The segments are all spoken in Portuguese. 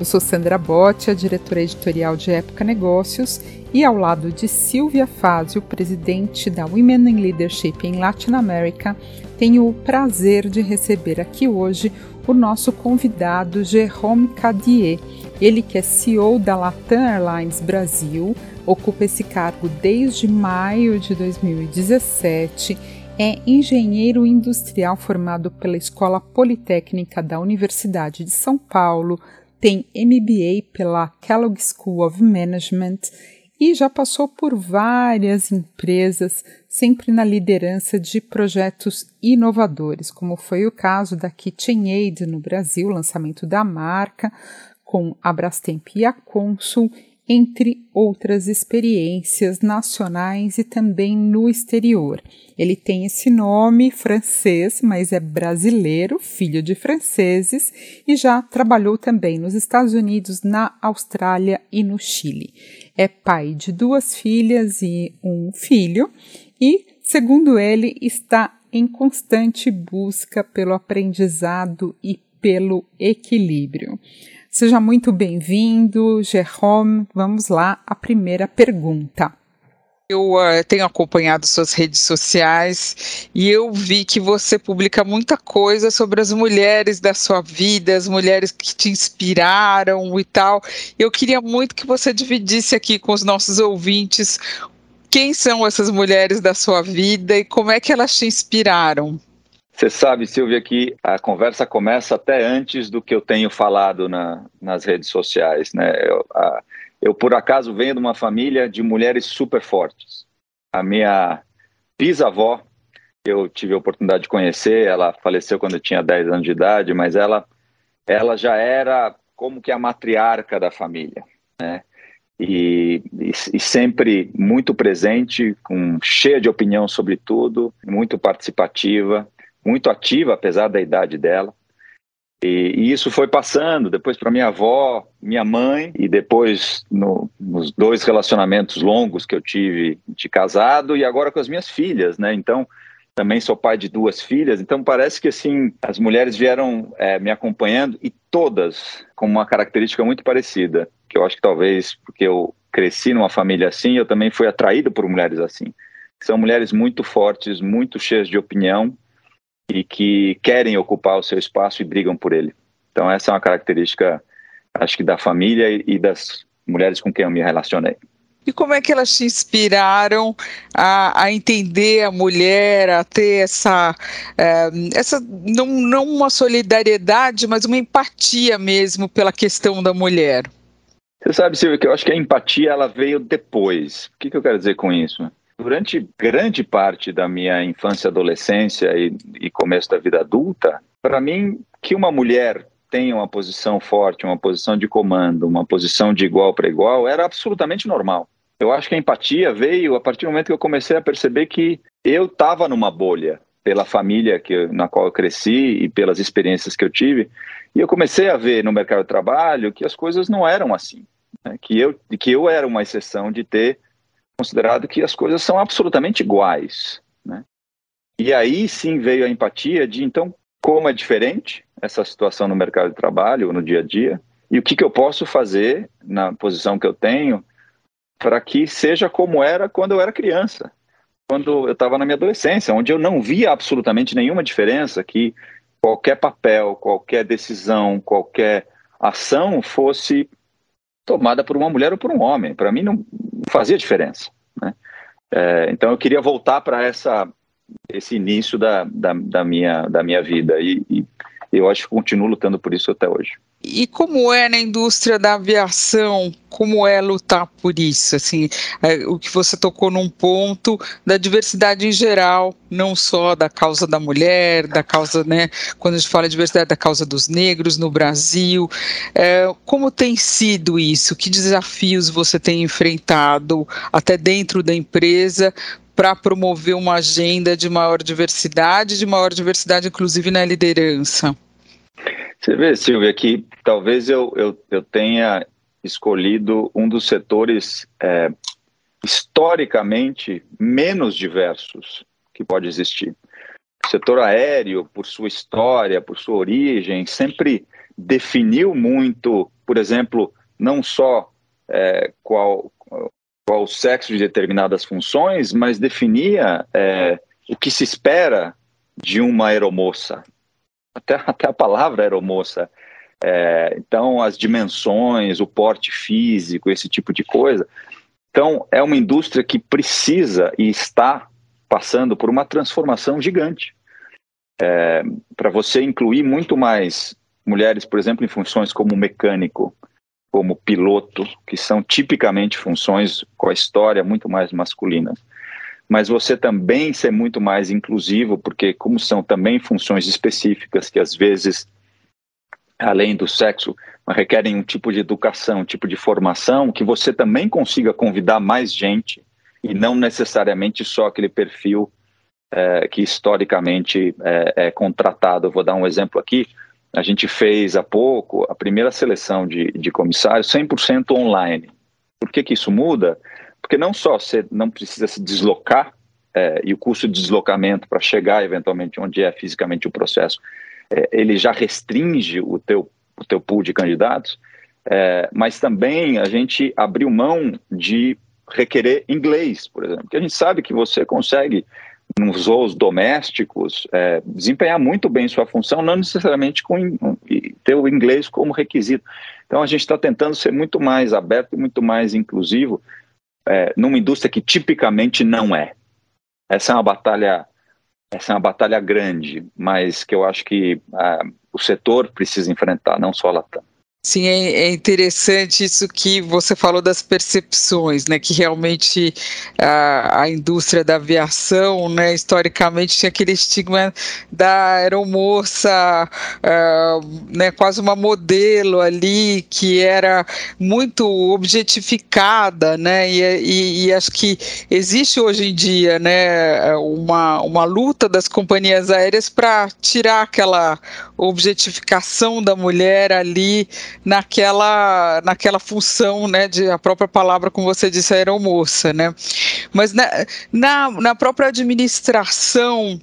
Eu sou Sandra Botti, a diretora editorial de Época Negócios, e ao lado de Silvia Fazio, presidente da Women in Leadership em Latin America, tenho o prazer de receber aqui hoje o nosso convidado Jerome Cadier. Ele que é CEO da Latam Airlines Brasil, ocupa esse cargo desde maio de 2017 é engenheiro industrial formado pela Escola Politécnica da Universidade de São Paulo, tem MBA pela Kellogg School of Management e já passou por várias empresas, sempre na liderança de projetos inovadores, como foi o caso da KitchenAid no Brasil, lançamento da marca, com a Brastemp e a Consul, entre outras experiências nacionais e também no exterior. Ele tem esse nome francês, mas é brasileiro, filho de franceses, e já trabalhou também nos Estados Unidos, na Austrália e no Chile. É pai de duas filhas e um filho, e, segundo ele, está em constante busca pelo aprendizado e pelo equilíbrio. Seja muito bem-vindo, Jerome. Vamos lá, a primeira pergunta. Eu uh, tenho acompanhado suas redes sociais e eu vi que você publica muita coisa sobre as mulheres da sua vida, as mulheres que te inspiraram e tal. Eu queria muito que você dividisse aqui com os nossos ouvintes quem são essas mulheres da sua vida e como é que elas te inspiraram. Você sabe, Silvia, que a conversa começa até antes do que eu tenho falado na, nas redes sociais. Né? Eu, a, eu, por acaso, venho de uma família de mulheres super fortes. A minha bisavó, eu tive a oportunidade de conhecer, ela faleceu quando eu tinha 10 anos de idade, mas ela, ela já era como que a matriarca da família. Né? E, e, e, sempre muito presente, com, cheia de opinião sobre tudo, muito participativa muito ativa, apesar da idade dela. E, e isso foi passando depois para minha avó, minha mãe, e depois no, nos dois relacionamentos longos que eu tive de casado, e agora com as minhas filhas, né? Então, também sou pai de duas filhas, então parece que assim as mulheres vieram é, me acompanhando e todas com uma característica muito parecida, que eu acho que talvez porque eu cresci numa família assim, eu também fui atraído por mulheres assim. São mulheres muito fortes, muito cheias de opinião, e que querem ocupar o seu espaço e brigam por ele. Então essa é uma característica, acho que da família e das mulheres com quem eu me relacionei. E como é que elas te inspiraram a, a entender a mulher, a ter essa, é, essa não, não uma solidariedade, mas uma empatia mesmo pela questão da mulher? Você sabe, Silvia, que eu acho que a empatia ela veio depois. O que, que eu quero dizer com isso? Durante grande parte da minha infância, adolescência e, e começo da vida adulta, para mim, que uma mulher tenha uma posição forte, uma posição de comando, uma posição de igual para igual, era absolutamente normal. Eu acho que a empatia veio a partir do momento que eu comecei a perceber que eu estava numa bolha pela família que, na qual eu cresci e pelas experiências que eu tive, e eu comecei a ver no mercado de trabalho que as coisas não eram assim, né? que eu que eu era uma exceção de ter considerado que as coisas são absolutamente iguais. Né? E aí sim veio a empatia de, então, como é diferente essa situação no mercado de trabalho, no dia a dia, e o que, que eu posso fazer na posição que eu tenho para que seja como era quando eu era criança, quando eu estava na minha adolescência, onde eu não via absolutamente nenhuma diferença que qualquer papel, qualquer decisão, qualquer ação fosse tomada por uma mulher ou por um homem. Para mim não fazia diferença. Né? É, então eu queria voltar para essa esse início da, da, da, minha, da minha vida e, e, eu acho que continuo lutando por isso até hoje. E como é na indústria da aviação? Como é lutar por isso? Assim, é, o que você tocou num ponto da diversidade em geral, não só da causa da mulher, da causa, né? Quando a gente fala de diversidade, da causa dos negros no Brasil. É, como tem sido isso? Que desafios você tem enfrentado até dentro da empresa para promover uma agenda de maior diversidade, de maior diversidade, inclusive na liderança? Você vê, Silvia, que talvez eu, eu, eu tenha escolhido um dos setores é, historicamente menos diversos que pode existir. O setor aéreo, por sua história, por sua origem, sempre definiu muito, por exemplo, não só é, qual, qual o sexo de determinadas funções, mas definia é, o que se espera de uma aeromoça, até, até a palavra aeromoça. É, então, as dimensões, o porte físico, esse tipo de coisa. Então, é uma indústria que precisa e está passando por uma transformação gigante. É, Para você incluir muito mais mulheres, por exemplo, em funções como mecânico, como piloto, que são tipicamente funções com a história muito mais masculinas mas você também ser muito mais inclusivo, porque como são também funções específicas que às vezes, além do sexo, requerem um tipo de educação, um tipo de formação, que você também consiga convidar mais gente e não necessariamente só aquele perfil é, que historicamente é, é contratado. vou dar um exemplo aqui. A gente fez há pouco a primeira seleção de, de comissários 100% online. Por que, que isso muda? Porque não só você não precisa se deslocar, é, e o custo de deslocamento para chegar eventualmente onde é fisicamente o processo, é, ele já restringe o teu, o teu pool de candidatos, é, mas também a gente abriu mão de requerer inglês, por exemplo, porque a gente sabe que você consegue nos voos domésticos é, desempenhar muito bem sua função, não necessariamente com ter o inglês como requisito. Então a gente está tentando ser muito mais aberto muito mais inclusivo é, numa indústria que tipicamente não é. Essa é uma batalha, essa é uma batalha grande, mas que eu acho que ah, o setor precisa enfrentar, não só a Latam. Sim, é, é, interessante isso que você falou das percepções, né? Que realmente a, a, indústria da aviação, né, historicamente tinha aquele estigma da aeromoça, uh, né, quase uma modelo ali que era muito objetificada, né? E, e, e, acho que existe hoje em dia, né, uma, uma luta das companhias aéreas para tirar aquela objetificação da mulher ali naquela, naquela função, né, de a própria palavra, como você disse, aeromoça, né? Mas na, na, na própria administração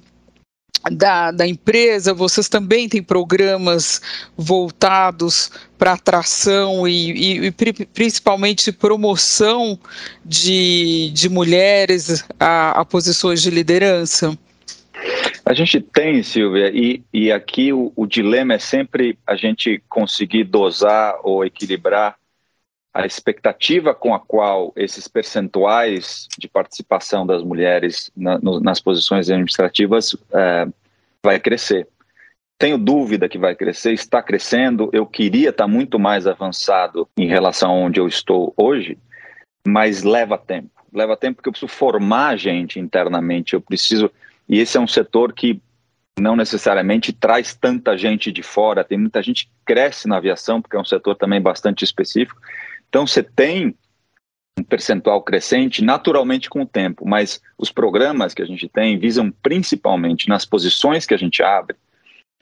da, da empresa, vocês também têm programas voltados para atração e, e, e, principalmente promoção de, de mulheres a, a posições de liderança? A gente tem, Silvia, e, e aqui o, o, dilema é sempre a gente conseguir dosar ou equilibrar a expectativa com a qual esses percentuais de participação das mulheres na, no, nas posições administrativas é, vai crescer. Tenho dúvida que vai crescer, está crescendo. Eu queria estar muito mais avançado em relação a onde eu estou hoje, mas leva tempo. Leva tempo porque eu preciso formar gente internamente, eu preciso e esse é um setor que não necessariamente traz tanta gente de fora, tem muita gente que cresce na aviação, porque é um setor também bastante específico. Então, você tem um percentual crescente naturalmente com o tempo, mas os programas que a gente tem visam principalmente nas posições que a gente abre,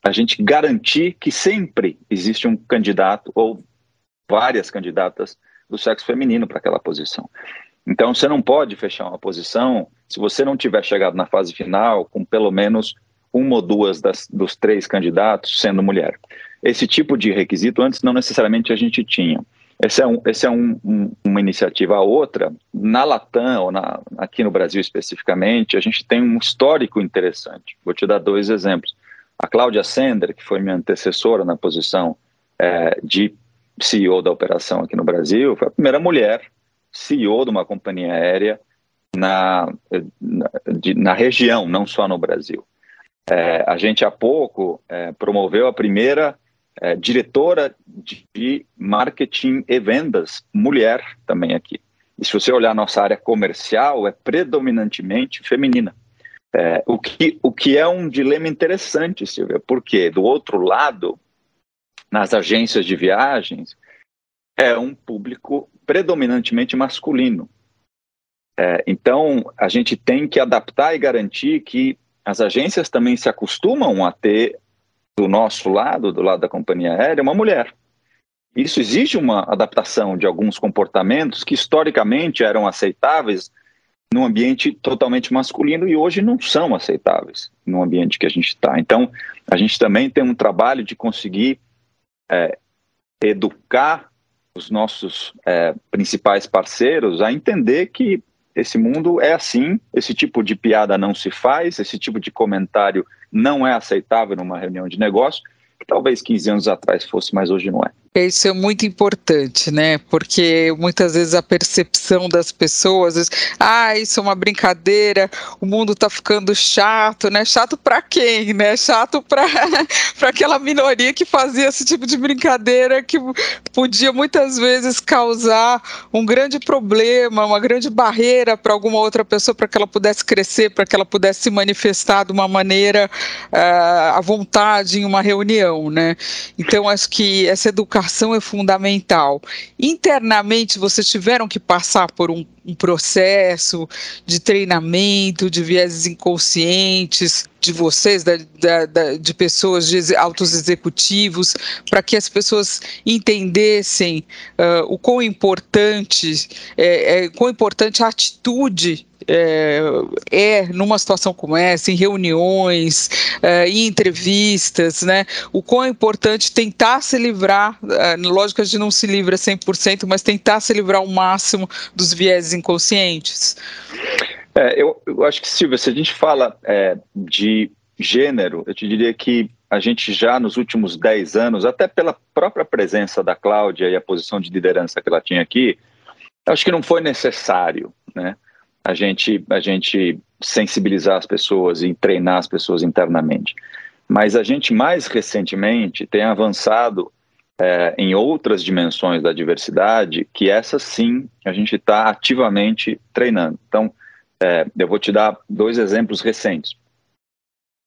a gente garantir que sempre existe um candidato ou várias candidatas do sexo feminino para aquela posição. Então, você não pode fechar uma posição se você não tiver chegado na fase final com pelo menos uma ou duas das, dos três candidatos sendo mulher. Esse tipo de requisito antes não necessariamente a gente tinha. Esse é, um, esse é um, um, uma iniciativa. A outra, na Latam, ou na, aqui no Brasil especificamente, a gente tem um histórico interessante. Vou te dar dois exemplos. A Cláudia Sender, que foi minha antecessora na posição é, de CEO da operação aqui no Brasil, foi a primeira mulher CEO de uma companhia aérea na, na, de, na região, não só no Brasil. É, a gente há pouco é, promoveu a primeira é, diretora de marketing e vendas, mulher também aqui. E se você olhar nossa área comercial, é predominantemente feminina. É, o, que, o que é um dilema interessante, Silvia, porque do outro lado, nas agências de viagens, é um público predominantemente masculino. É, então, a gente tem que adaptar e garantir que as agências também se acostumam a ter do nosso lado, do lado da companhia aérea, uma mulher. Isso exige uma adaptação de alguns comportamentos que historicamente eram aceitáveis num ambiente totalmente masculino e hoje não são aceitáveis no ambiente que a gente está. Então, a gente também tem um trabalho de conseguir é, educar os nossos é, principais parceiros a entender que esse mundo é assim, esse tipo de piada não se faz, esse tipo de comentário não é aceitável numa reunião de negócio, que talvez 15 anos atrás fosse, mas hoje não é. Isso é muito importante, né? Porque muitas vezes a percepção das pessoas, ah, isso é uma brincadeira, o mundo está ficando chato, né? Chato para quem, né? Chato para aquela minoria que fazia esse tipo de brincadeira que podia muitas vezes causar um grande problema, uma grande barreira para alguma outra pessoa, para que ela pudesse crescer, para que ela pudesse se manifestar de uma maneira uh, à vontade em uma reunião, né? Então, acho que essa educação educação é fundamental. Internamente, vocês tiveram que passar por um, um processo de treinamento, de vieses inconscientes de vocês, da, da, da, de pessoas, de altos executivos, para que as pessoas entendessem uh, o quão importante, é, é, quão importante a atitude é, é, numa situação como essa, em reuniões, é, em entrevistas, né? O quão é importante tentar se livrar, é, lógico que a gente não se livra 100%, mas tentar se livrar ao máximo dos vieses inconscientes. É, eu, eu, acho que, Silvia, se a gente fala é, de gênero, eu te diria que a gente já nos últimos 10 anos, até pela própria presença da Cláudia e a posição de liderança que ela tinha aqui, acho que não foi necessário, né? a gente, a gente sensibilizar as pessoas e treinar as pessoas internamente. Mas a gente, mais recentemente, tem avançado é, em outras dimensões da diversidade, que essas sim a gente está ativamente treinando. Então, é, eu vou te dar dois exemplos recentes.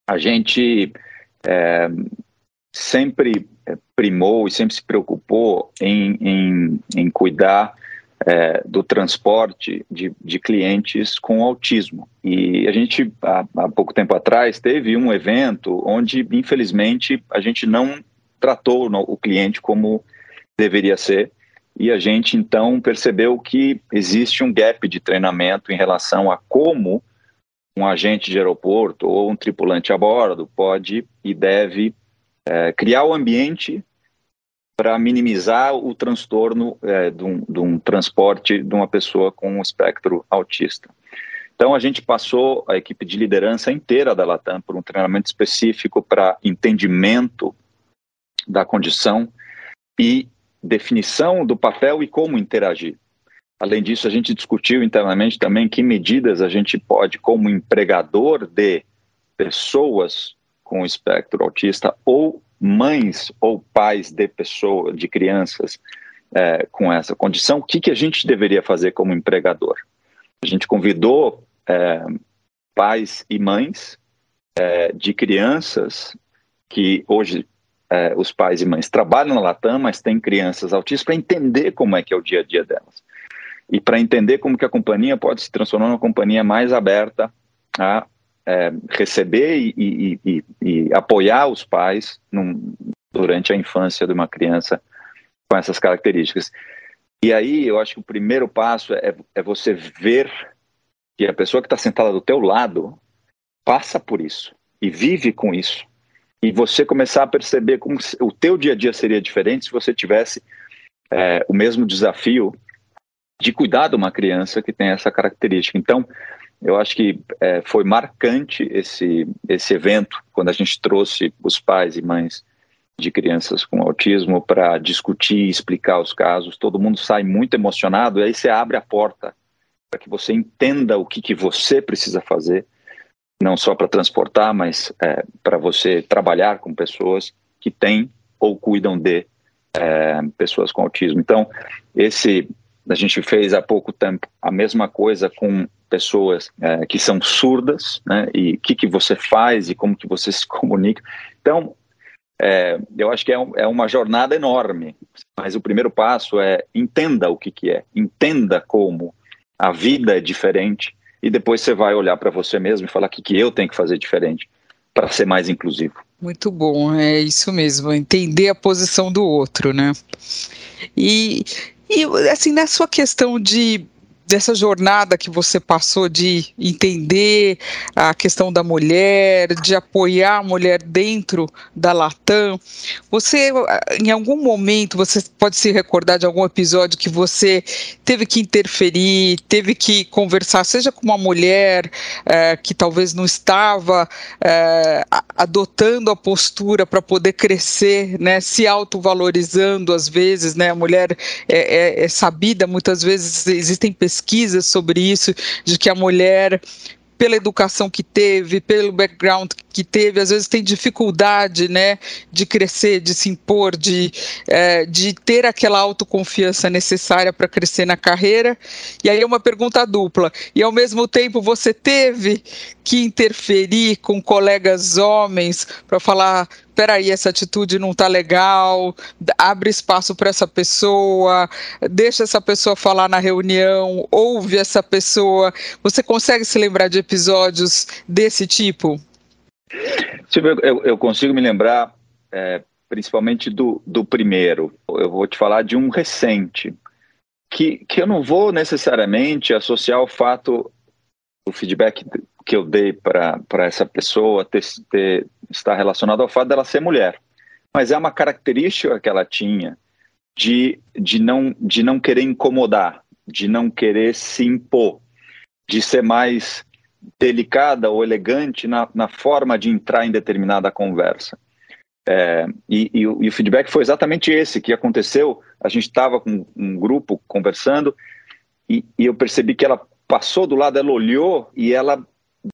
A gente é, sempre primou e sempre se preocupou em, em, em cuidar é, do transporte de, de, clientes com autismo. E a gente, há, há, pouco tempo atrás, teve um evento onde, infelizmente, a gente não tratou o cliente como deveria ser. E a gente, então, percebeu que existe um gap de treinamento em relação a como um agente de aeroporto ou um tripulante a bordo pode e deve é, criar o ambiente para minimizar o transtorno é, de, um, de, um, transporte de uma pessoa com um espectro autista. Então, a gente passou a equipe de liderança inteira da Latam por um treinamento específico para entendimento da condição e definição do papel e como interagir. Além disso, a gente discutiu internamente também que medidas a gente pode, como empregador de pessoas com espectro autista ou mães ou pais de pessoas, de crianças é, com essa condição, o que, que a gente deveria fazer como empregador? A gente convidou é, pais e mães é, de crianças que hoje é, os pais e mães trabalham na Latam, mas têm crianças autistas para entender como é que é o dia a dia delas e para entender como que a companhia pode se transformar numa companhia mais aberta a é, receber e, e, e, e, apoiar os pais num, durante a infância de uma criança com essas características. E aí eu acho que o primeiro passo é, é você ver que a pessoa que está sentada do teu lado passa por isso e vive com isso. E você começar a perceber como o teu dia a dia seria diferente se você tivesse é, o mesmo desafio de cuidar de uma criança que tem essa característica. Então, eu acho que é, foi marcante esse, esse evento, quando a gente trouxe os pais e mães de crianças com autismo para discutir e explicar os casos. Todo mundo sai muito emocionado, e aí você abre a porta para que você entenda o que, que você precisa fazer, não só para transportar, mas é, para você trabalhar com pessoas que têm ou cuidam de é, pessoas com autismo. Então, esse a gente fez há pouco tempo a mesma coisa com pessoas é, que são surdas, né? E o que, que você faz e como que você se comunica. Então, é, eu acho que é, um, é, uma jornada enorme, mas o primeiro passo é entenda o que, que é, entenda como a vida é diferente e depois você vai olhar para você mesmo e falar o que, que eu tenho que fazer diferente para ser mais inclusivo. Muito bom, é isso mesmo, entender a posição do outro, né? E, e assim, na sua questão de dessa jornada que você passou de entender a questão da mulher, de apoiar a mulher dentro da Latam, você, em algum momento, você pode se recordar de algum episódio que você teve que interferir, teve que conversar, seja com uma mulher é, que talvez não estava é, adotando a postura para poder crescer, né, se autovalorizando às vezes, né, a mulher é, é, é sabida, muitas vezes existem pesquisas pesquisas sobre isso, de que a mulher pela educação que teve, pelo background que teve, às vezes tem dificuldade, né, de crescer, de se impor, de, é, de ter aquela autoconfiança necessária para crescer na carreira. E aí é uma pergunta dupla. E ao mesmo tempo você teve que interferir com colegas homens para falar peraí, essa atitude não está legal, abre espaço para essa pessoa, deixa essa pessoa falar na reunião, ouve essa pessoa. Você consegue se lembrar de episódios desse tipo? Eu, eu consigo me lembrar é, principalmente do, do primeiro. Eu vou te falar de um recente, que, que eu não vou necessariamente associar o fato, o feedback que eu dei para essa pessoa ter, ter, estar relacionado ao fato dela ser mulher. Mas é uma característica que ela tinha de, de, não, de não querer incomodar, de não querer se impor, de ser mais delicada ou elegante na, na forma de entrar em determinada conversa. É, e, e, e, o feedback foi exatamente esse que aconteceu. A gente estava com um grupo conversando e, e, eu percebi que ela passou do lado, ela olhou e ela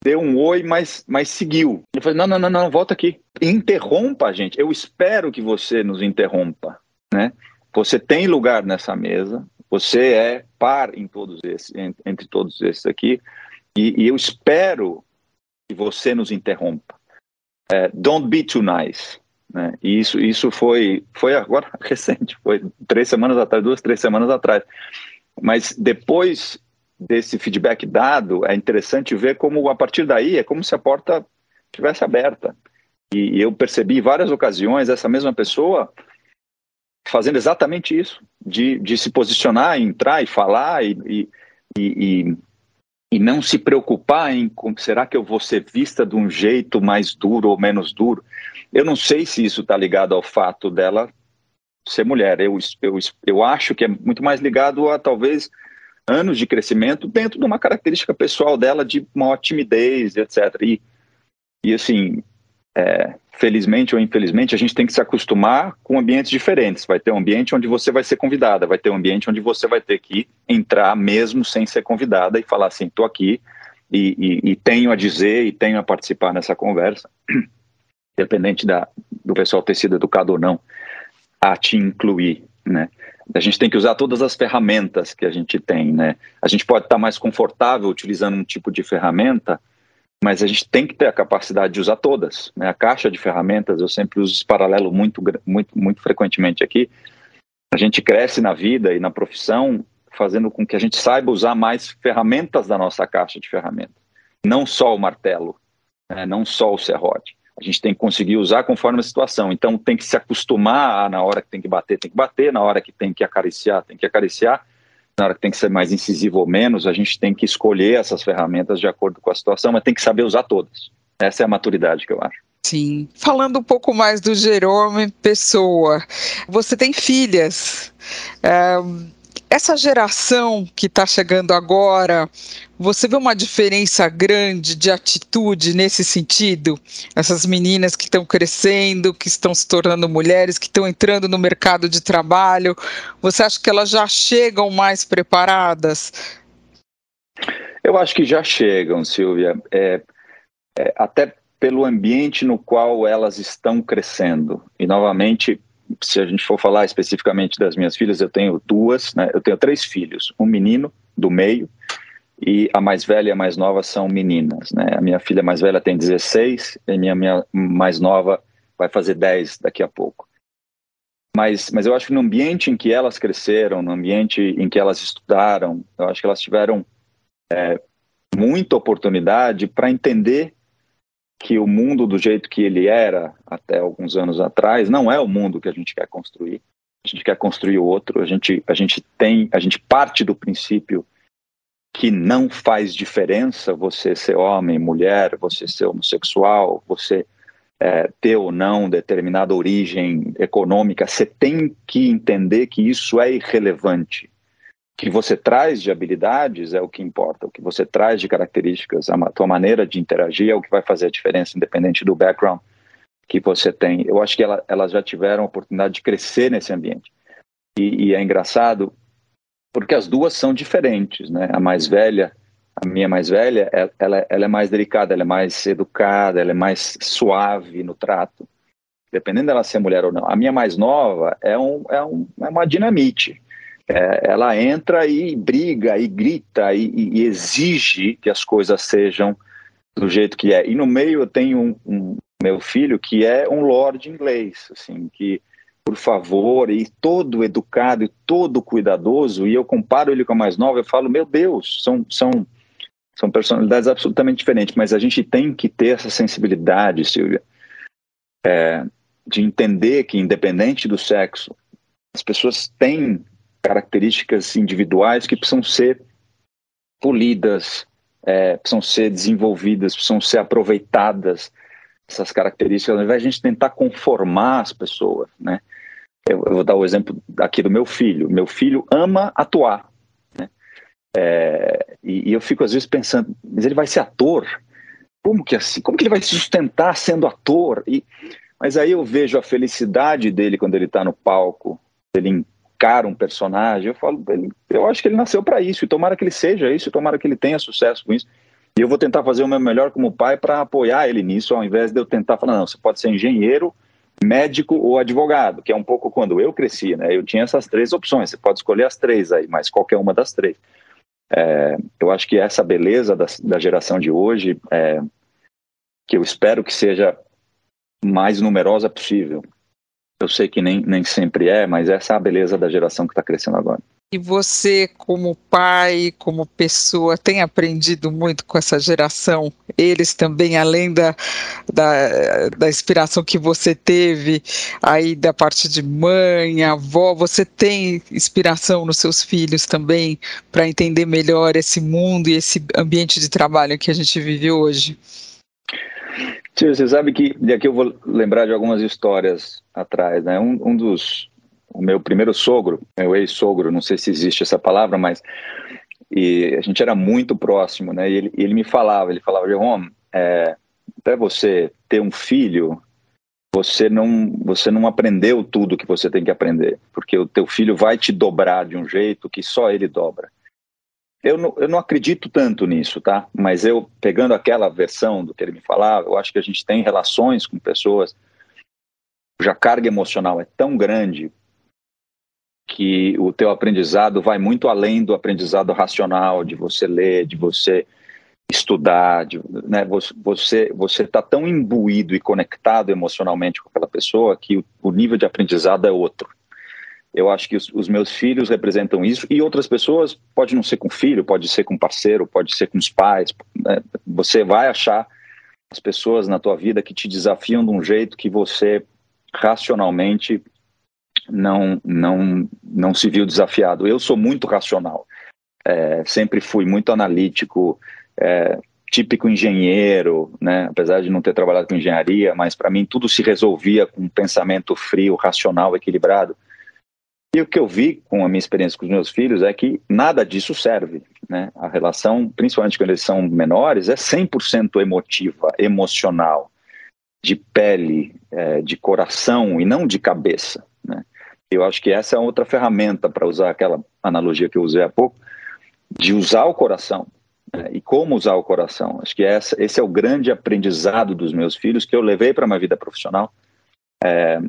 deu um oi, mas, mas seguiu. Ele falou: não, não, não, não, volta aqui. Interrompa gente. Eu espero que você nos interrompa. Né? Você tem lugar nessa mesa, você é par em todos esses, entre todos esses aqui, e, e eu espero que você nos interrompa. É, don't be too nice. Né? E isso, isso foi, foi agora recente, foi três semanas atrás, duas, três semanas atrás. Mas depois desse feedback dado, é interessante ver como a partir daí é como se a porta tivesse aberta. E, e eu percebi várias ocasiões essa mesma pessoa fazendo exatamente isso, de, de se posicionar, entrar e falar e, e, e, e não se preocupar em como, será que eu vou ser vista de um jeito mais duro ou menos duro. Eu não sei se isso está ligado ao fato dela ser mulher. Eu, eu, eu acho que é muito mais ligado a talvez anos de crescimento dentro de uma característica pessoal dela de maior timidez, etc. E, e assim, é, felizmente ou infelizmente, a gente tem que se acostumar com ambientes diferentes. Vai ter um ambiente onde você vai ser convidada, vai ter um ambiente onde você vai ter que entrar mesmo sem ser convidada e falar assim: estou aqui e, e, e, tenho a dizer e tenho a participar nessa conversa, independente da, do pessoal ter sido educado ou não, a te incluir, né? A gente tem que usar todas as ferramentas que a gente tem, né? A gente pode estar mais confortável utilizando um tipo de ferramenta, mas a gente tem que ter a capacidade de usar todas. Né? A caixa de ferramentas, eu sempre uso esse paralelo muito, muito, muito frequentemente aqui. A gente cresce na vida e na profissão fazendo com que a gente saiba usar mais ferramentas da nossa caixa de ferramentas. Não só o martelo, né? não só o serrote a gente tem que conseguir usar conforme a situação. Então tem que se acostumar a, na hora que tem que bater, tem que bater, na hora que tem que acariciar, tem que acariciar, na hora que tem que ser mais incisivo ou menos, a gente tem que escolher essas ferramentas de acordo com a situação, mas tem que saber usar todas. Essa é a maturidade que eu acho. Sim. Falando um pouco mais do Jerome Pessoa, você tem filhas. É, essa geração que está chegando agora, você vê uma diferença grande de atitude nesse sentido? Essas meninas que estão crescendo, que estão se tornando mulheres, que estão entrando no mercado de trabalho, você acha que elas já chegam mais preparadas? Eu acho que já chegam, Silvia. É, é, até pelo ambiente no qual elas estão crescendo. E, novamente, se a gente for falar especificamente das minhas filhas, eu tenho duas, né? Eu tenho três filhos, um menino do meio e a mais velha e a mais nova são meninas, né? A minha filha mais velha tem 16 e a minha, minha mais nova vai fazer 10 daqui a pouco. Mas, mas eu acho que no ambiente em que elas cresceram, no ambiente em que elas estudaram, eu acho que elas tiveram é, muita oportunidade para entender que o mundo do jeito que ele era até alguns anos atrás não é o mundo que a gente quer construir. A gente quer construir outro. A gente a gente tem a gente parte do princípio que não faz diferença você ser homem, mulher, você ser homossexual, você é, ter ou não determinada origem econômica. Você tem que entender que isso é irrelevante que você traz de habilidades é o que importa, o que você traz de características, a tua maneira de interagir é o que vai fazer a diferença, independente do background que você tem. Eu acho que ela, elas já tiveram a oportunidade de crescer nesse ambiente. E, e, é engraçado porque as duas são diferentes, né? A mais velha, a minha mais velha, ela, ela, ela é mais delicada, ela é mais educada, ela é mais suave no trato, dependendo dela ser mulher ou não. A minha mais nova é, um, é, um, é uma dinamite é, ela entra e briga e grita e, e, exige que as coisas sejam do jeito que é. E no meio eu tenho um, um meu filho que é um lord inglês, assim, que por favor, e todo educado e todo cuidadoso, e eu comparo ele com a mais nova, eu falo, meu Deus, são, são, são personalidades absolutamente diferentes, mas a gente tem que ter essa sensibilidade, Silvia, é, de entender que, independente do sexo, as pessoas têm características individuais que precisam ser polidas, é, precisam ser desenvolvidas, precisam ser aproveitadas essas características, ao invés de a gente tentar conformar as pessoas, né? Eu, eu vou dar o exemplo aqui do meu filho. Meu filho ama atuar, né? É, e, e, eu fico às vezes pensando, mas ele vai ser ator? Como que assim? Como que ele vai se sustentar sendo ator? E, mas aí eu vejo a felicidade dele quando ele está no palco, ele cara um personagem, eu falo, ele, eu acho que ele nasceu para isso, e tomara que ele seja isso, e tomara que ele tenha sucesso com isso. E eu vou tentar fazer o meu melhor como pai para apoiar ele nisso, ao invés de eu tentar falar, não, você pode ser engenheiro, médico ou advogado, que é um pouco quando eu cresci, né? Eu tinha essas três opções, você pode escolher as três aí, mas qualquer uma das três. É, eu acho que essa beleza da, da geração de hoje, é, que eu espero que seja mais numerosa possível, eu sei que nem, nem sempre é, mas essa é a beleza da geração que está crescendo agora. E você, como pai, como pessoa, tem aprendido muito com essa geração? Eles também, além da, da, da inspiração que você teve aí da parte de mãe, avó, você tem inspiração nos seus filhos também para entender melhor esse mundo e esse ambiente de trabalho que a gente vive hoje? Sim, você sabe que daqui eu vou lembrar de algumas histórias atrás, né? Um, um dos, o meu primeiro sogro, meu ex-sogro, não sei se existe essa palavra, mas e a gente era muito próximo, né? E ele, ele me falava, ele falava, Jerome, é, até você ter um filho, você não, você não aprendeu tudo que você tem que aprender, porque o teu filho vai te dobrar de um jeito que só ele dobra. Eu não, eu não acredito tanto nisso, tá? Mas eu, pegando aquela versão do que ele me falava, eu acho que a gente tem relações com pessoas cuja carga emocional é tão grande que o teu aprendizado vai muito além do aprendizado racional, de você ler, de você estudar, de, né, você você está tão imbuído e conectado emocionalmente com aquela pessoa que o, o nível de aprendizado é outro. Eu acho que os, os, meus filhos representam isso e outras pessoas pode não ser com filho, pode ser com parceiro, pode ser com os pais. Né? Você vai achar as pessoas na tua vida que te desafiam de um jeito que você racionalmente não não não se viu desafiado. Eu sou muito racional, é, sempre fui muito analítico, é, típico engenheiro, né? Apesar de não ter trabalhado com engenharia, mas para mim tudo se resolvia com um pensamento frio, racional, equilibrado. E o que eu vi com a minha experiência com os meus filhos é que nada disso serve. Né? A relação, principalmente quando eles são menores, é 100% emotiva, emocional, de pele, é, de coração e não de cabeça. Né? Eu acho que essa é outra ferramenta, para usar aquela analogia que eu usei há pouco, de usar o coração. Né? E como usar o coração. Acho que essa, esse é o grande aprendizado dos meus filhos que eu levei para minha vida profissional. É,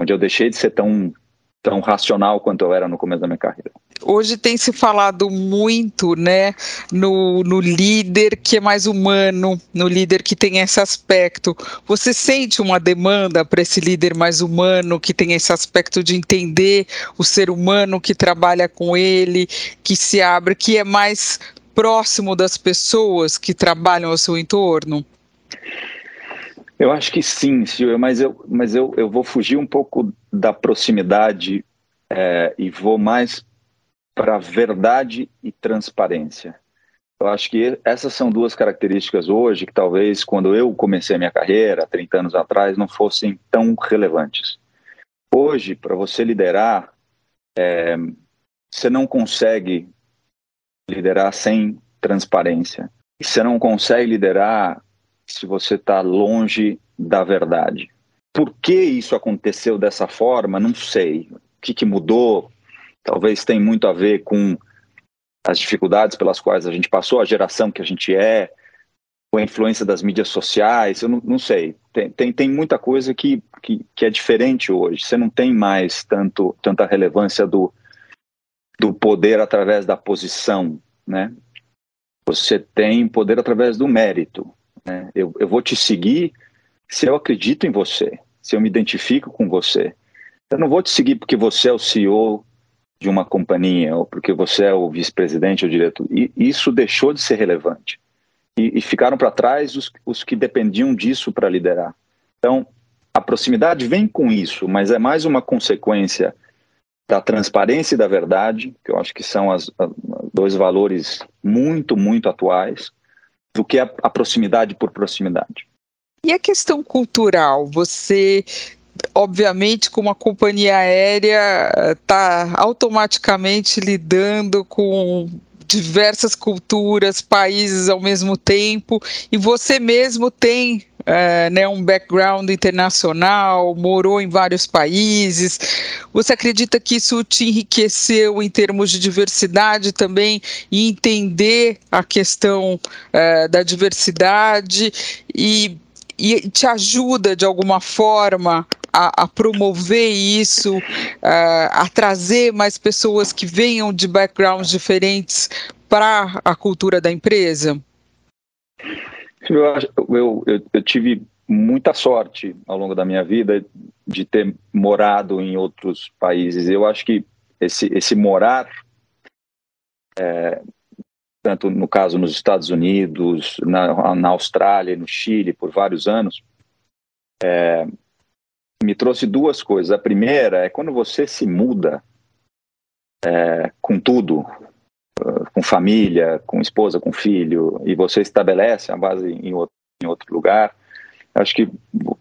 onde eu deixei de ser tão tão racional quanto eu era no começo da minha carreira. Hoje tem se falado muito, né, no, no líder que é mais humano, no líder que tem esse aspecto. Você sente uma demanda para esse líder mais humano, que tem esse aspecto de entender o ser humano que trabalha com ele, que se abre, que é mais próximo das pessoas que trabalham ao seu entorno? Eu acho que sim, Silvia, mas eu, mas eu, eu vou fugir um pouco da proximidade é, e vou mais para verdade e transparência. Eu acho que essas são duas características hoje que talvez quando eu comecei a minha carreira, 30 anos atrás, não fossem tão relevantes. Hoje, para você liderar, é, você não consegue liderar sem transparência. Você não consegue liderar se você está longe da verdade. Por que isso aconteceu dessa forma? Não sei. O que, que mudou? Talvez tenha muito a ver com as dificuldades pelas quais a gente passou, a geração que a gente é, com a influência das mídias sociais, eu não, não sei. Tem, tem, tem, muita coisa que, que, que, é diferente hoje. Você não tem mais tanto, tanta relevância do, do poder através da posição, né? Você tem poder através do mérito. Né? Eu, eu vou te seguir se eu acredito em você, se eu me identifico com você. Eu não vou te seguir porque você é o CEO de uma companhia ou porque você é o vice-presidente ou diretor. E isso deixou de ser relevante. E, e ficaram para trás os, os que dependiam disso para liderar. Então, a proximidade vem com isso, mas é mais uma consequência da transparência e da verdade, que eu acho que são as, dois valores muito, muito atuais, do que a, a proximidade por proximidade. E a questão cultural? Você obviamente, como a companhia aérea está automaticamente lidando com diversas culturas, países ao mesmo tempo, e você mesmo tem é, né, um background internacional, morou em vários países. Você acredita que isso te enriqueceu em termos de diversidade também e entender a questão é, da diversidade e, e te ajuda de alguma forma a, a, promover isso, uh, a trazer mais pessoas que venham de backgrounds diferentes para a cultura da empresa? Eu, eu, eu, tive muita sorte ao longo da minha vida de ter morado em outros países. Eu acho que esse, esse morar, é, tanto no caso nos Estados Unidos, na, na Austrália, no Chile, por vários anos, é, me trouxe duas coisas. A primeira é quando você se muda é, com tudo, com família, com esposa, com filho, e você estabelece a base em outro, em outro lugar, acho que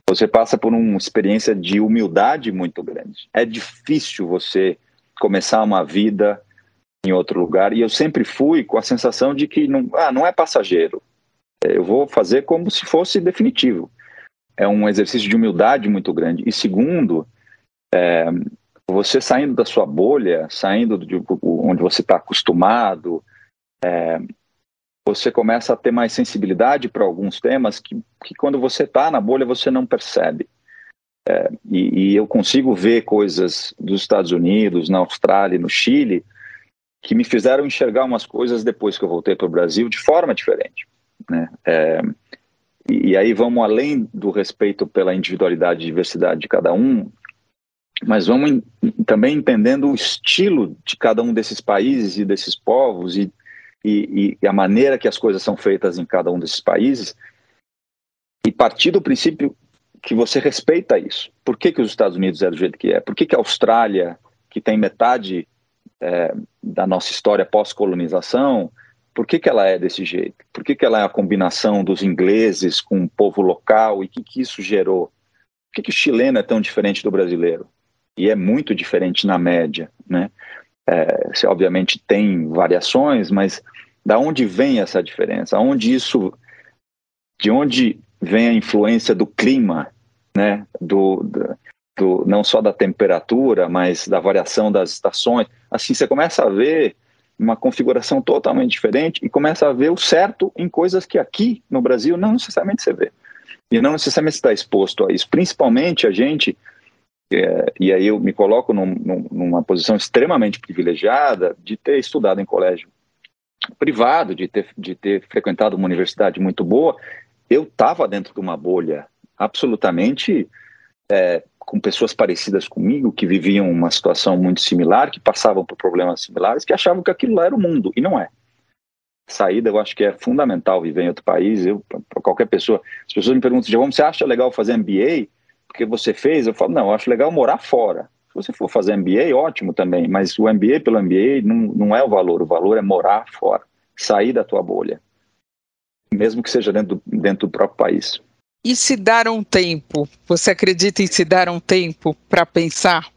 você passa por uma experiência de humildade muito grande. É difícil você começar uma vida em outro lugar, e eu sempre fui com a sensação de que não, ah, não é passageiro. Eu vou fazer como se fosse definitivo é um exercício de humildade muito grande. E segundo, é, você saindo da sua bolha, saindo de onde você está acostumado, é, você começa a ter mais sensibilidade para alguns temas que, que quando você está na bolha você não percebe. É, e, e, eu consigo ver coisas dos Estados Unidos, na Austrália, no Chile, que me fizeram enxergar umas coisas depois que eu voltei para o Brasil de forma diferente. Né? É, e, aí vamos além do respeito pela individualidade e diversidade de cada um, mas vamos também entendendo o estilo de cada um desses países e desses povos e, e, e, a maneira que as coisas são feitas em cada um desses países e partir do princípio que você respeita isso. Por que, que os Estados Unidos é do jeito que é? Por que, que a Austrália, que tem metade é, da nossa história pós-colonização, por que, que ela é desse jeito? Por que, que ela é a combinação dos ingleses com o povo local e o que, que isso gerou? Por que, que o chileno é tão diferente do brasileiro? E é muito diferente na média, né? É, você obviamente tem variações, mas da onde vem essa diferença? Onde isso, de onde vem a influência do clima, né? Do, do, do, não só da temperatura, mas da variação das estações. Assim, você começa a ver uma configuração totalmente diferente e começa a ver o certo em coisas que aqui no Brasil não necessariamente você vê. E não necessariamente está exposto a isso. Principalmente a gente É, e aí eu me coloco num, num, numa posição extremamente privilegiada de ter estudado em colégio privado, de ter, de ter frequentado uma universidade muito boa. Eu estava dentro de uma bolha absolutamente é, com pessoas parecidas comigo, que viviam uma situação muito similar, que passavam por problemas similares, que achavam que aquilo lá era o mundo, e não é. Saída, eu acho que é fundamental viver em outro país. Eu, para qualquer pessoa, as pessoas me perguntam, João, você acha legal fazer MBA? Porque você fez? Eu falo, não, eu acho legal morar fora. Se você for fazer MBA, ótimo também, mas o MBA pelo MBA não, não é o valor, o valor é morar fora, sair da tua bolha, mesmo que seja dentro dentro do próprio país. E se dar um tempo? Você acredita em se dar um tempo para pensar?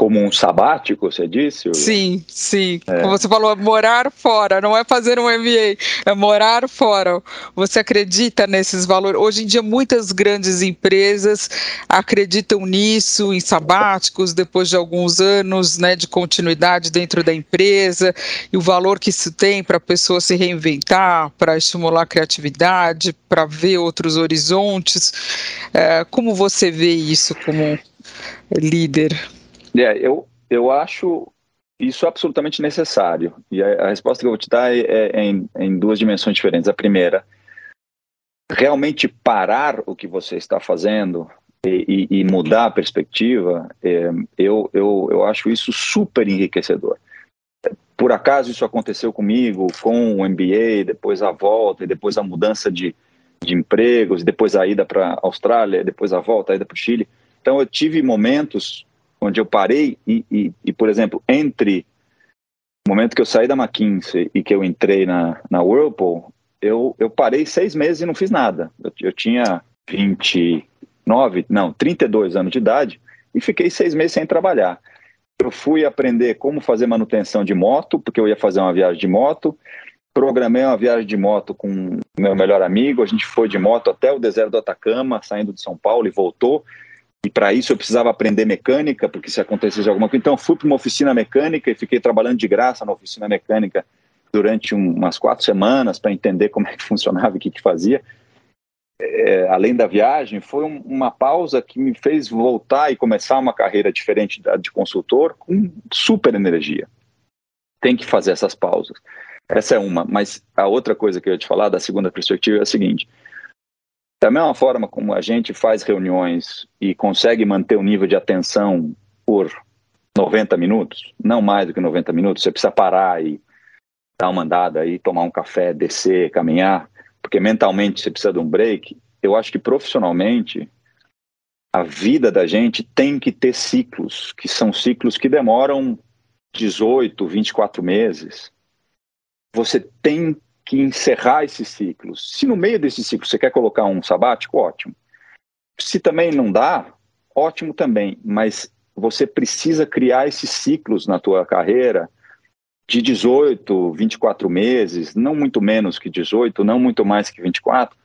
Como um sabático, você disse? Sim, sim. É. Como você falou, morar fora, não é fazer um MBA, é morar fora. Você acredita nesses valores? Hoje em dia, muitas grandes empresas acreditam nisso, em sabáticos, depois de alguns anos né, de continuidade dentro da empresa, e o valor que isso tem para a pessoa se reinventar, para estimular a criatividade, para ver outros horizontes. É, como você vê isso como líder? É, eu, eu acho isso absolutamente necessário. E a, a resposta que eu vou te dar é, é, em, em duas dimensões diferentes. A primeira, realmente parar o que você está fazendo e, e, e mudar a perspectiva, é, eu, eu, eu acho isso super enriquecedor. Por acaso isso aconteceu comigo com o MBA, depois a volta, e depois a mudança de, de empregos, depois a ida para a Austrália, depois a volta, a ida para o Chile. Então eu tive momentos onde eu parei e, e, e, por exemplo, entre o momento que eu saí da McKinsey e que eu entrei na, na Whirlpool, eu, eu parei seis meses e não fiz nada. Eu, eu tinha 29, não, 32 anos de idade e fiquei seis meses sem trabalhar. Eu fui aprender como fazer manutenção de moto, porque eu ia fazer uma viagem de moto. Programei uma viagem de moto com meu melhor amigo. A gente foi de moto até o deserto do Atacama, saindo de São Paulo e voltou e para isso eu precisava aprender mecânica, porque se acontecesse alguma coisa. Então, fui para uma oficina mecânica e fiquei trabalhando de graça na oficina mecânica durante um, umas quatro semanas para entender como é que funcionava e o que, que fazia. É, além da viagem, foi um, uma pausa que me fez voltar e começar uma carreira diferente da de consultor com super energia. Tem que fazer essas pausas. Essa é uma. Mas a outra coisa que eu ia te falar, da segunda perspectiva, é a seguinte da mesma forma como a gente faz reuniões e consegue manter o nível de atenção por 90 minutos, não mais do que 90 minutos, você precisa parar e dar uma andada aí, tomar um café, descer, caminhar, porque mentalmente você precisa de um break. Eu acho que profissionalmente a vida da gente tem que ter ciclos, que são ciclos que demoram 18, 24 meses. Você tem que encerrar esses ciclos. Se no meio desse ciclo você quer colocar um sabático, ótimo. Se também não dá, ótimo também, mas você precisa criar esses ciclos na tua carreira de 18, 24 meses, não muito menos que 18, não muito mais que 24,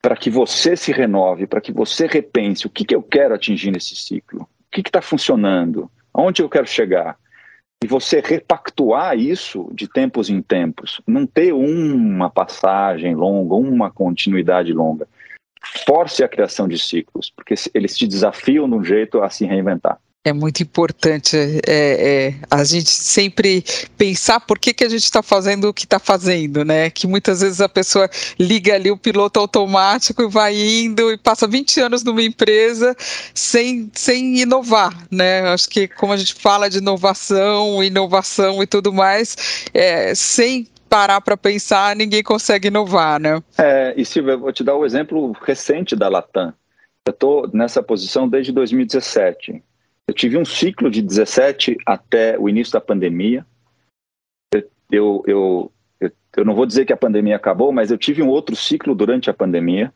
para que você se renove, para que você repense o que, que eu quero atingir nesse ciclo, o que está funcionando, aonde eu quero chegar e você repactuar isso de tempos em tempos, não ter uma passagem longa, uma continuidade longa. Force a criação de ciclos, porque eles te desafiam de um jeito a se reinventar. É muito importante é, é, a gente sempre pensar por que, que a gente está fazendo o que está fazendo, né? Que muitas vezes a pessoa liga ali o piloto automático e vai indo e passa 20 anos numa empresa sem, sem inovar, né? Acho que como a gente fala de inovação, inovação e tudo mais, é, sem parar para pensar, ninguém consegue inovar, né? É, e Silvia, vou te dar o um exemplo recente da Latam. Eu estou nessa posição desde 2017 eu tive um ciclo de 17 até o início da pandemia. Eu, eu, eu, eu não vou dizer que a pandemia acabou, mas eu tive um outro ciclo durante a pandemia.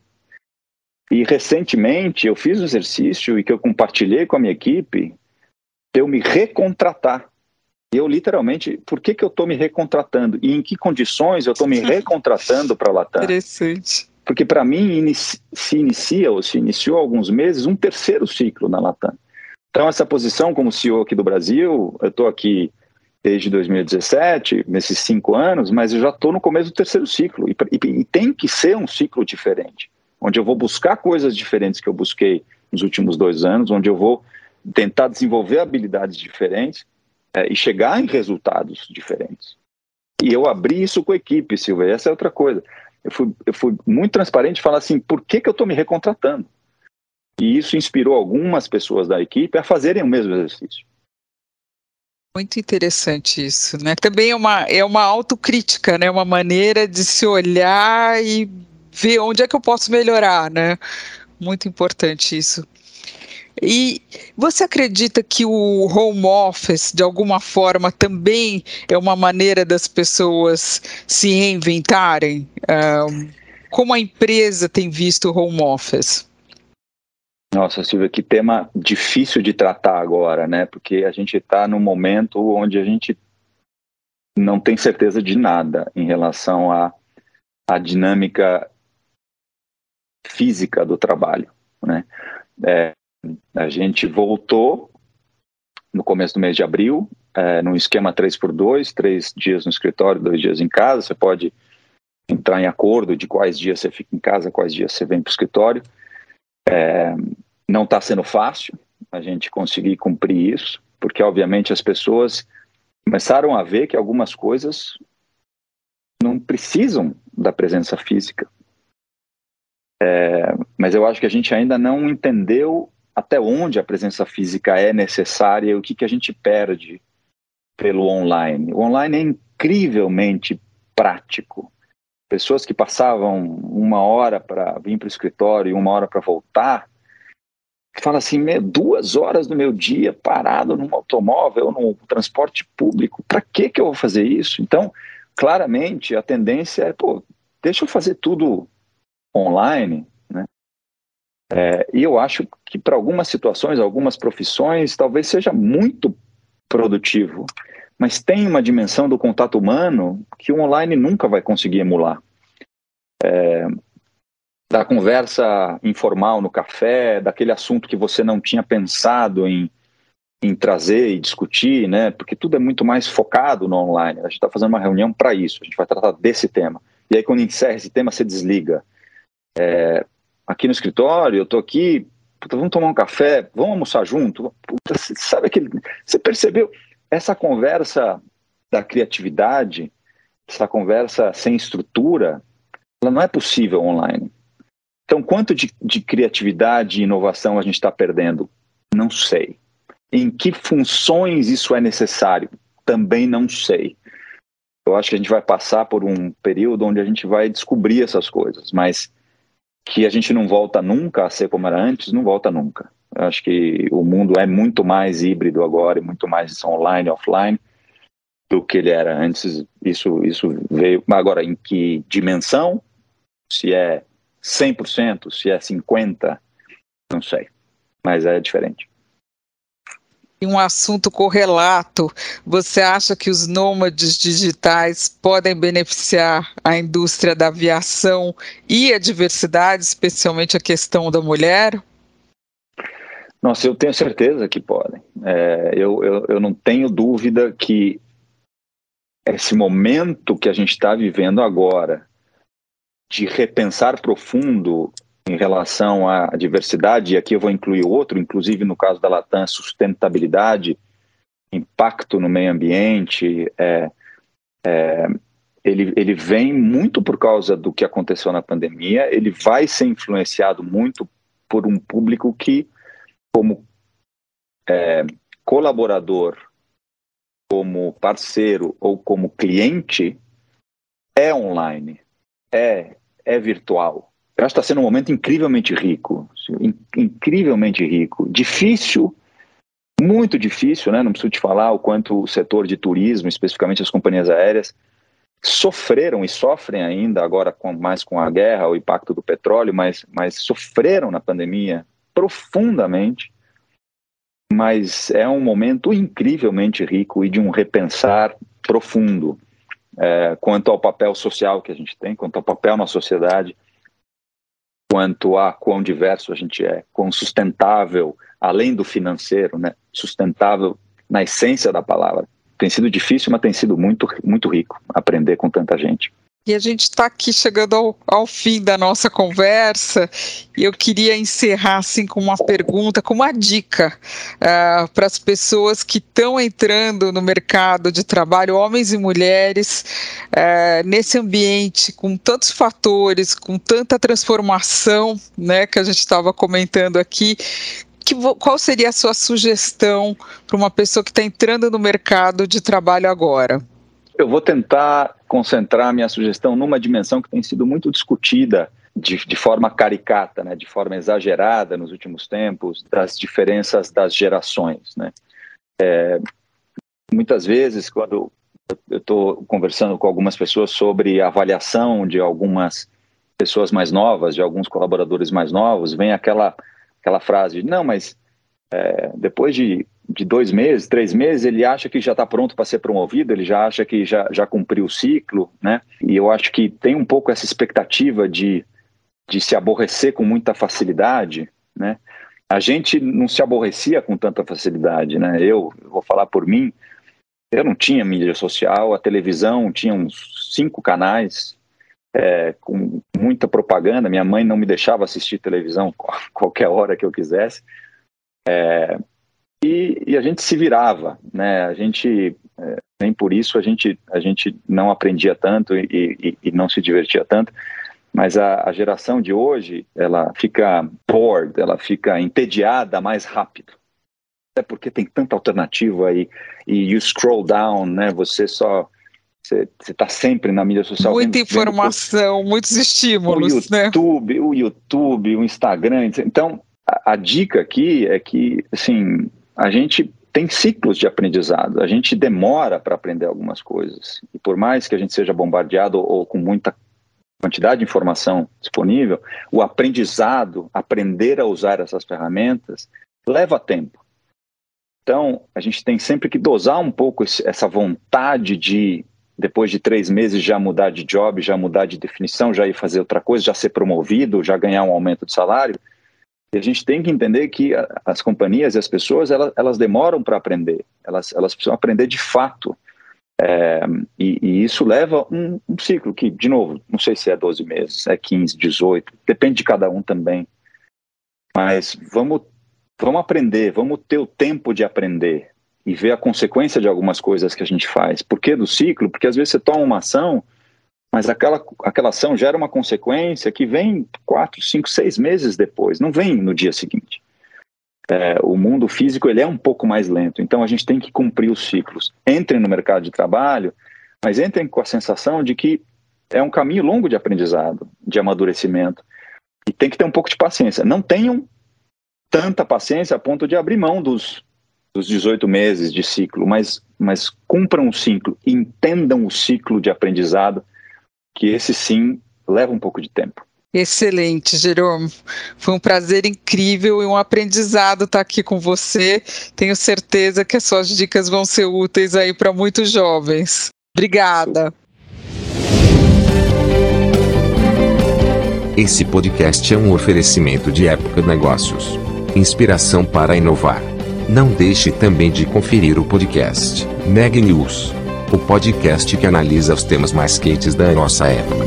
E recentemente eu fiz o exercício e que eu compartilhei com a minha equipe de eu me recontratar. Eu literalmente, por que, que eu estou me recontratando? E em que condições eu estou me recontratando para a Latam? Interessante. Porque para mim inicia, se inicia ou se iniciou há alguns meses um terceiro ciclo na Latam. Então, essa posição como CEO aqui do Brasil, eu estou aqui desde 2017, nesses cinco anos, mas eu já estou no começo do terceiro ciclo. E, e, e, tem que ser um ciclo diferente, onde eu vou buscar coisas diferentes que eu busquei nos últimos dois anos, onde eu vou tentar desenvolver habilidades diferentes é, e chegar em resultados diferentes. E eu abri isso com a equipe, Silvia, essa é outra coisa. Eu fui, eu fui muito transparente e falar assim, por que, que eu estou me recontratando? E isso inspirou algumas pessoas da equipe a fazerem o mesmo exercício. Muito interessante isso, né? Também é uma, é uma autocrítica, né? Uma maneira de se olhar e ver onde é que eu posso melhorar, né? Muito importante isso. E você acredita que o home office, de alguma forma, também é uma maneira das pessoas se reinventarem? Um, como a empresa tem visto o home office? Nossa, Silvia, que tema difícil de tratar agora, né? Porque a gente está num momento onde a gente não tem certeza de nada em relação à, à dinâmica física do trabalho, né? É, a gente voltou no começo do mês de abril, é, num esquema 3x2, três dias no escritório, dois dias em casa. Você pode entrar em acordo de quais dias você fica em casa, quais dias você vem para o escritório. É, não está sendo fácil a gente conseguir cumprir isso, porque obviamente as pessoas começaram a ver que algumas coisas não precisam da presença física. É, mas eu acho que a gente ainda não entendeu até onde a presença física é necessária e o que, que a gente perde pelo online. O online é incrivelmente prático. Pessoas que passavam uma hora para vir para o escritório e uma hora para voltar, fala assim, duas horas do meu dia parado num automóvel, no transporte público, para que que eu vou fazer isso? Então, claramente, a tendência é, pô, deixa eu fazer tudo online, né? É, e eu acho que para algumas situações, algumas profissões, talvez seja muito produtivo, mas tem uma dimensão do contato humano que o online nunca vai conseguir emular. É, da conversa informal no café, daquele assunto que você não tinha pensado em, em trazer e discutir, né? Porque tudo é muito mais focado no online. A gente está fazendo uma reunião para isso, a gente vai tratar desse tema. E aí, quando encerra esse tema, você desliga. É, aqui no escritório, eu estou aqui, puta, vamos tomar um café, vamos almoçar junto. Puta, sabe aquele. Você percebeu? Essa conversa da criatividade, essa conversa sem estrutura, ela não é possível online. Então, quanto de, de criatividade e inovação a gente está perdendo? Não sei. Em que funções isso é necessário? Também não sei. Eu acho que a gente vai passar por um período onde a gente vai descobrir essas coisas, mas que a gente não volta nunca a ser como era antes, não volta nunca. Acho que o mundo é muito mais híbrido agora, e muito mais online, offline, do que ele era antes. Isso, isso veio. Agora, em que dimensão? Se é 100%, se é 50%, não sei, mas é diferente. Um assunto correlato, você acha que os nômades digitais podem beneficiar a indústria da aviação e a diversidade, especialmente a questão da mulher? Nossa, eu tenho certeza que podem. É, eu, eu, eu não tenho dúvida que esse momento que a gente está vivendo agora, de repensar profundo em relação à diversidade, e aqui eu vou incluir outro, inclusive no caso da Latam, sustentabilidade, impacto no meio ambiente, é, é, ele, ele vem muito por causa do que aconteceu na pandemia, ele vai ser influenciado muito por um público que, como é, colaborador, como parceiro ou como cliente, é online é, é virtual. Eu acho que está sendo um momento incrivelmente rico, incrivelmente rico, difícil, muito difícil, né? Não preciso te falar o quanto o setor de turismo, especificamente as companhias aéreas, sofreram e sofrem ainda agora com, mais com a guerra, o impacto do petróleo, mas, mas sofreram na pandemia profundamente. Mas é um momento incrivelmente rico e de um repensar profundo é, quanto ao papel social que a gente tem, quanto ao papel na sociedade, quanto a quão diverso a gente é, quão sustentável, além do financeiro, né, sustentável na essência da palavra. Tem sido difícil, mas tem sido muito, muito rico aprender com tanta gente. E a gente está aqui chegando ao, ao, fim da nossa conversa e eu queria encerrar assim com uma pergunta, com uma dica uh, para as pessoas que estão entrando no mercado de trabalho, homens e mulheres, uh, nesse ambiente com tantos fatores, com tanta transformação, né, que a gente estava comentando aqui. Que, qual seria a sua sugestão para uma pessoa que está entrando no mercado de trabalho agora? Eu vou tentar concentrar minha sugestão numa dimensão que tem sido muito discutida de, de, forma caricata, né, de forma exagerada nos últimos tempos, das diferenças das gerações. Né. É, muitas vezes, quando eu estou conversando com algumas pessoas sobre avaliação de algumas pessoas mais novas, de alguns colaboradores mais novos, vem aquela, aquela frase: não, mas é, depois de de dois meses, três meses, ele acha que já está pronto para ser promovido, ele já acha que já, já cumpriu o ciclo, né? E eu acho que tem um pouco essa expectativa de, de se aborrecer com muita facilidade, né? A gente não se aborrecia com tanta facilidade, né? Eu, vou falar por mim, eu não tinha mídia social, a televisão tinha uns cinco canais, é, com muita propaganda. Minha mãe não me deixava assistir televisão qualquer hora que eu quisesse. É, e, e, a gente se virava, né? A gente é, nem por isso a gente a gente não aprendia tanto e, e, e não se divertia tanto. Mas a, a, geração de hoje ela fica bored, ela fica entediada mais rápido. É porque tem tanta alternativa aí e you scroll down, né? Você só você está sempre na mídia social. Muita vendo, informação, vendo, muitos estímulos, o né? YouTube, né? O YouTube, o Instagram. Então, a, a dica aqui é que, assim, a gente tem ciclos de aprendizado, a gente demora para aprender algumas coisas. E por mais que a gente seja bombardeado ou, com muita quantidade de informação disponível, o aprendizado, aprender a usar essas ferramentas, leva tempo. Então, a gente tem sempre que dosar um pouco essa vontade de, depois de três meses, já mudar de job, já mudar de definição, já ir fazer outra coisa, já ser promovido, já ganhar um aumento de salário, e a gente tem que entender que as companhias e as pessoas, elas, elas demoram para aprender, elas, elas precisam aprender de fato. É, e, e, isso leva um, um, ciclo que, de novo, não sei se é 12 meses, é 15, 18, depende de cada um também. Mas vamos, vamos aprender, vamos ter o tempo de aprender e ver a consequência de algumas coisas que a gente faz. Por que do ciclo? Porque às vezes você toma uma ação mas aquela, aquela ação gera uma consequência que vem quatro, cinco, seis meses depois, não vem no dia seguinte. É, o mundo físico ele é um pouco mais lento, então a gente tem que cumprir os ciclos. Entrem no mercado de trabalho, mas entrem com a sensação de que é um caminho longo de aprendizado, de amadurecimento, e tem que ter um pouco de paciência. Não tenham tanta paciência a ponto de abrir mão dos, dos 18 meses de ciclo, mas, mas cumpram o ciclo, entendam o ciclo de aprendizado que esse sim leva um pouco de tempo. Excelente, Jerome. Foi um prazer incrível e um aprendizado estar aqui com você. Tenho certeza que as suas dicas vão ser úteis aí para muitos jovens. Obrigada. Esse podcast é um oferecimento de Época Negócios. Inspiração para inovar. Não deixe também de conferir o podcast Neg News o podcast que analisa os temas mais quentes da nossa época.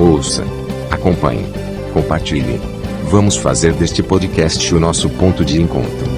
Ouça, acompanhe, compartilhe. Vamos fazer deste podcast o nosso ponto de encontro.